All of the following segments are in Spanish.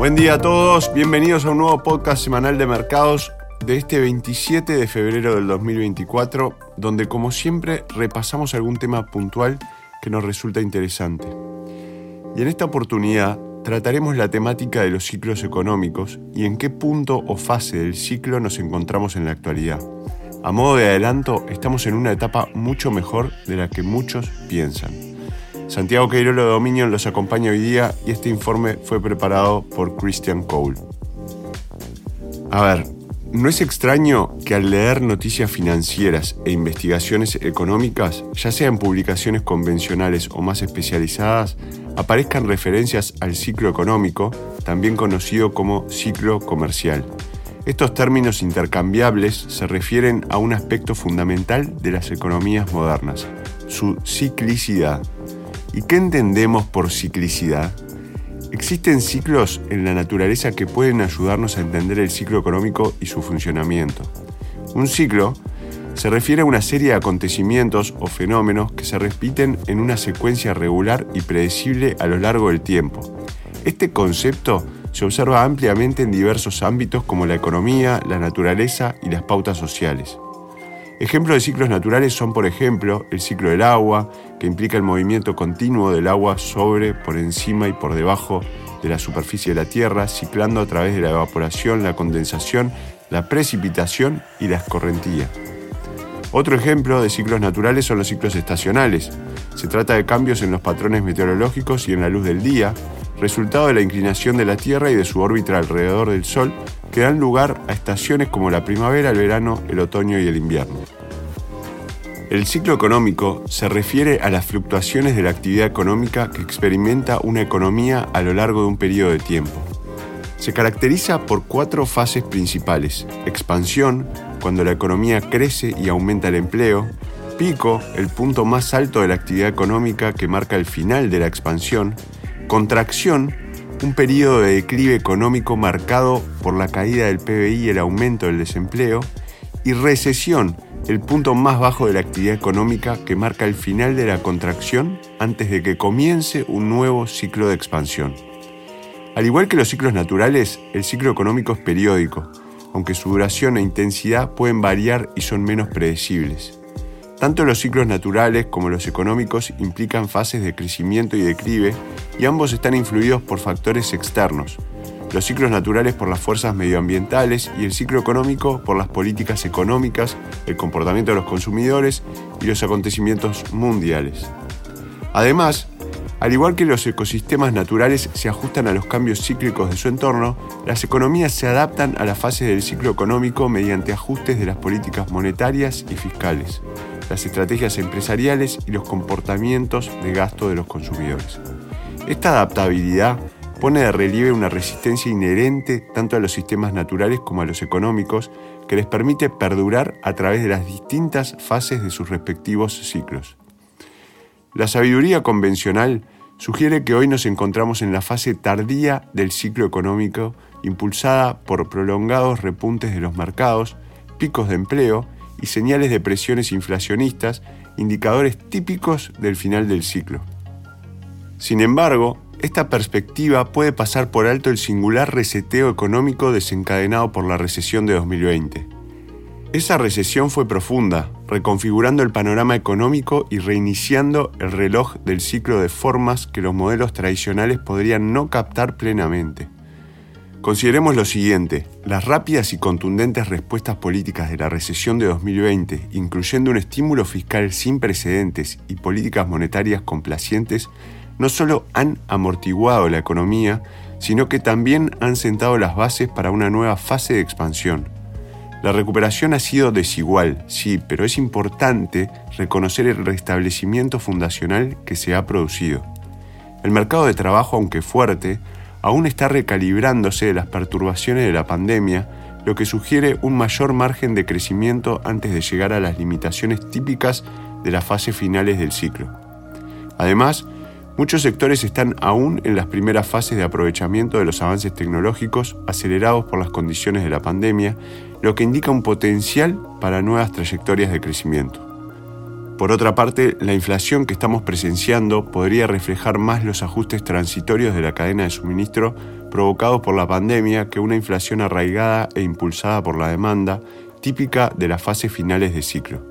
Buen día a todos, bienvenidos a un nuevo podcast semanal de mercados de este 27 de febrero del 2024, donde como siempre repasamos algún tema puntual que nos resulta interesante. Y en esta oportunidad trataremos la temática de los ciclos económicos y en qué punto o fase del ciclo nos encontramos en la actualidad. A modo de adelanto, estamos en una etapa mucho mejor de la que muchos piensan. Santiago Queirolo de Dominion los acompaña hoy día y este informe fue preparado por Christian Cole. A ver, no es extraño que al leer noticias financieras e investigaciones económicas, ya sea en publicaciones convencionales o más especializadas, aparezcan referencias al ciclo económico, también conocido como ciclo comercial. Estos términos intercambiables se refieren a un aspecto fundamental de las economías modernas, su ciclicidad. ¿Y qué entendemos por ciclicidad? Existen ciclos en la naturaleza que pueden ayudarnos a entender el ciclo económico y su funcionamiento. Un ciclo se refiere a una serie de acontecimientos o fenómenos que se repiten en una secuencia regular y predecible a lo largo del tiempo. Este concepto se observa ampliamente en diversos ámbitos como la economía, la naturaleza y las pautas sociales. Ejemplos de ciclos naturales son, por ejemplo, el ciclo del agua, que implica el movimiento continuo del agua sobre, por encima y por debajo de la superficie de la Tierra, ciclando a través de la evaporación, la condensación, la precipitación y la escorrentía. Otro ejemplo de ciclos naturales son los ciclos estacionales. Se trata de cambios en los patrones meteorológicos y en la luz del día, resultado de la inclinación de la Tierra y de su órbita alrededor del Sol, que dan lugar a estaciones como la primavera, el verano, el otoño y el invierno. El ciclo económico se refiere a las fluctuaciones de la actividad económica que experimenta una economía a lo largo de un periodo de tiempo. Se caracteriza por cuatro fases principales. Expansión, cuando la economía crece y aumenta el empleo. Pico, el punto más alto de la actividad económica que marca el final de la expansión. Contracción, un periodo de declive económico marcado por la caída del PBI y el aumento del desempleo, y recesión, el punto más bajo de la actividad económica que marca el final de la contracción antes de que comience un nuevo ciclo de expansión. Al igual que los ciclos naturales, el ciclo económico es periódico, aunque su duración e intensidad pueden variar y son menos predecibles. Tanto los ciclos naturales como los económicos implican fases de crecimiento y declive y ambos están influidos por factores externos. Los ciclos naturales por las fuerzas medioambientales y el ciclo económico por las políticas económicas, el comportamiento de los consumidores y los acontecimientos mundiales. Además, al igual que los ecosistemas naturales se ajustan a los cambios cíclicos de su entorno, las economías se adaptan a las fases del ciclo económico mediante ajustes de las políticas monetarias y fiscales las estrategias empresariales y los comportamientos de gasto de los consumidores. Esta adaptabilidad pone de relieve una resistencia inherente tanto a los sistemas naturales como a los económicos que les permite perdurar a través de las distintas fases de sus respectivos ciclos. La sabiduría convencional sugiere que hoy nos encontramos en la fase tardía del ciclo económico impulsada por prolongados repuntes de los mercados, picos de empleo y señales de presiones inflacionistas, indicadores típicos del final del ciclo. Sin embargo, esta perspectiva puede pasar por alto el singular reseteo económico desencadenado por la recesión de 2020. Esa recesión fue profunda, reconfigurando el panorama económico y reiniciando el reloj del ciclo de formas que los modelos tradicionales podrían no captar plenamente. Consideremos lo siguiente, las rápidas y contundentes respuestas políticas de la recesión de 2020, incluyendo un estímulo fiscal sin precedentes y políticas monetarias complacientes, no solo han amortiguado la economía, sino que también han sentado las bases para una nueva fase de expansión. La recuperación ha sido desigual, sí, pero es importante reconocer el restablecimiento fundacional que se ha producido. El mercado de trabajo, aunque fuerte, aún está recalibrándose de las perturbaciones de la pandemia, lo que sugiere un mayor margen de crecimiento antes de llegar a las limitaciones típicas de las fases finales del ciclo. Además, muchos sectores están aún en las primeras fases de aprovechamiento de los avances tecnológicos acelerados por las condiciones de la pandemia, lo que indica un potencial para nuevas trayectorias de crecimiento. Por otra parte, la inflación que estamos presenciando podría reflejar más los ajustes transitorios de la cadena de suministro provocados por la pandemia que una inflación arraigada e impulsada por la demanda, típica de las fases finales de ciclo.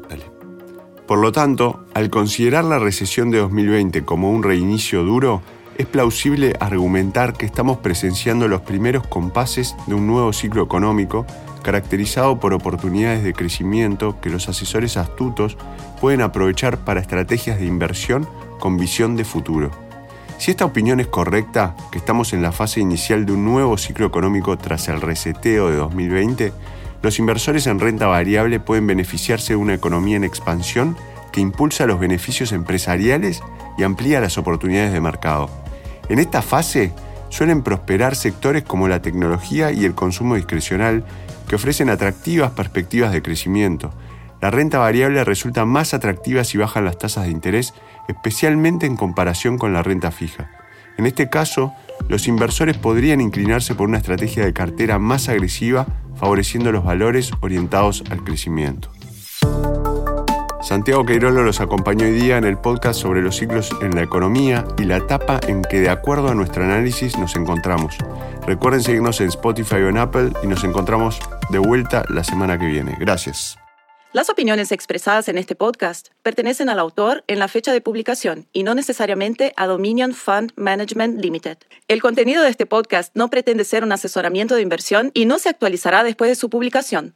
Por lo tanto, al considerar la recesión de 2020 como un reinicio duro, es plausible argumentar que estamos presenciando los primeros compases de un nuevo ciclo económico caracterizado por oportunidades de crecimiento que los asesores astutos pueden aprovechar para estrategias de inversión con visión de futuro. Si esta opinión es correcta, que estamos en la fase inicial de un nuevo ciclo económico tras el reseteo de 2020, los inversores en renta variable pueden beneficiarse de una economía en expansión que impulsa los beneficios empresariales y amplía las oportunidades de mercado. En esta fase suelen prosperar sectores como la tecnología y el consumo discrecional que ofrecen atractivas perspectivas de crecimiento. La renta variable resulta más atractiva si bajan las tasas de interés, especialmente en comparación con la renta fija. En este caso, los inversores podrían inclinarse por una estrategia de cartera más agresiva, favoreciendo los valores orientados al crecimiento. Santiago Queirolo los acompañó hoy día en el podcast sobre los ciclos en la economía y la etapa en que de acuerdo a nuestro análisis nos encontramos. Recuerden seguirnos en Spotify o en Apple y nos encontramos de vuelta la semana que viene. Gracias. Las opiniones expresadas en este podcast pertenecen al autor en la fecha de publicación y no necesariamente a Dominion Fund Management Limited. El contenido de este podcast no pretende ser un asesoramiento de inversión y no se actualizará después de su publicación.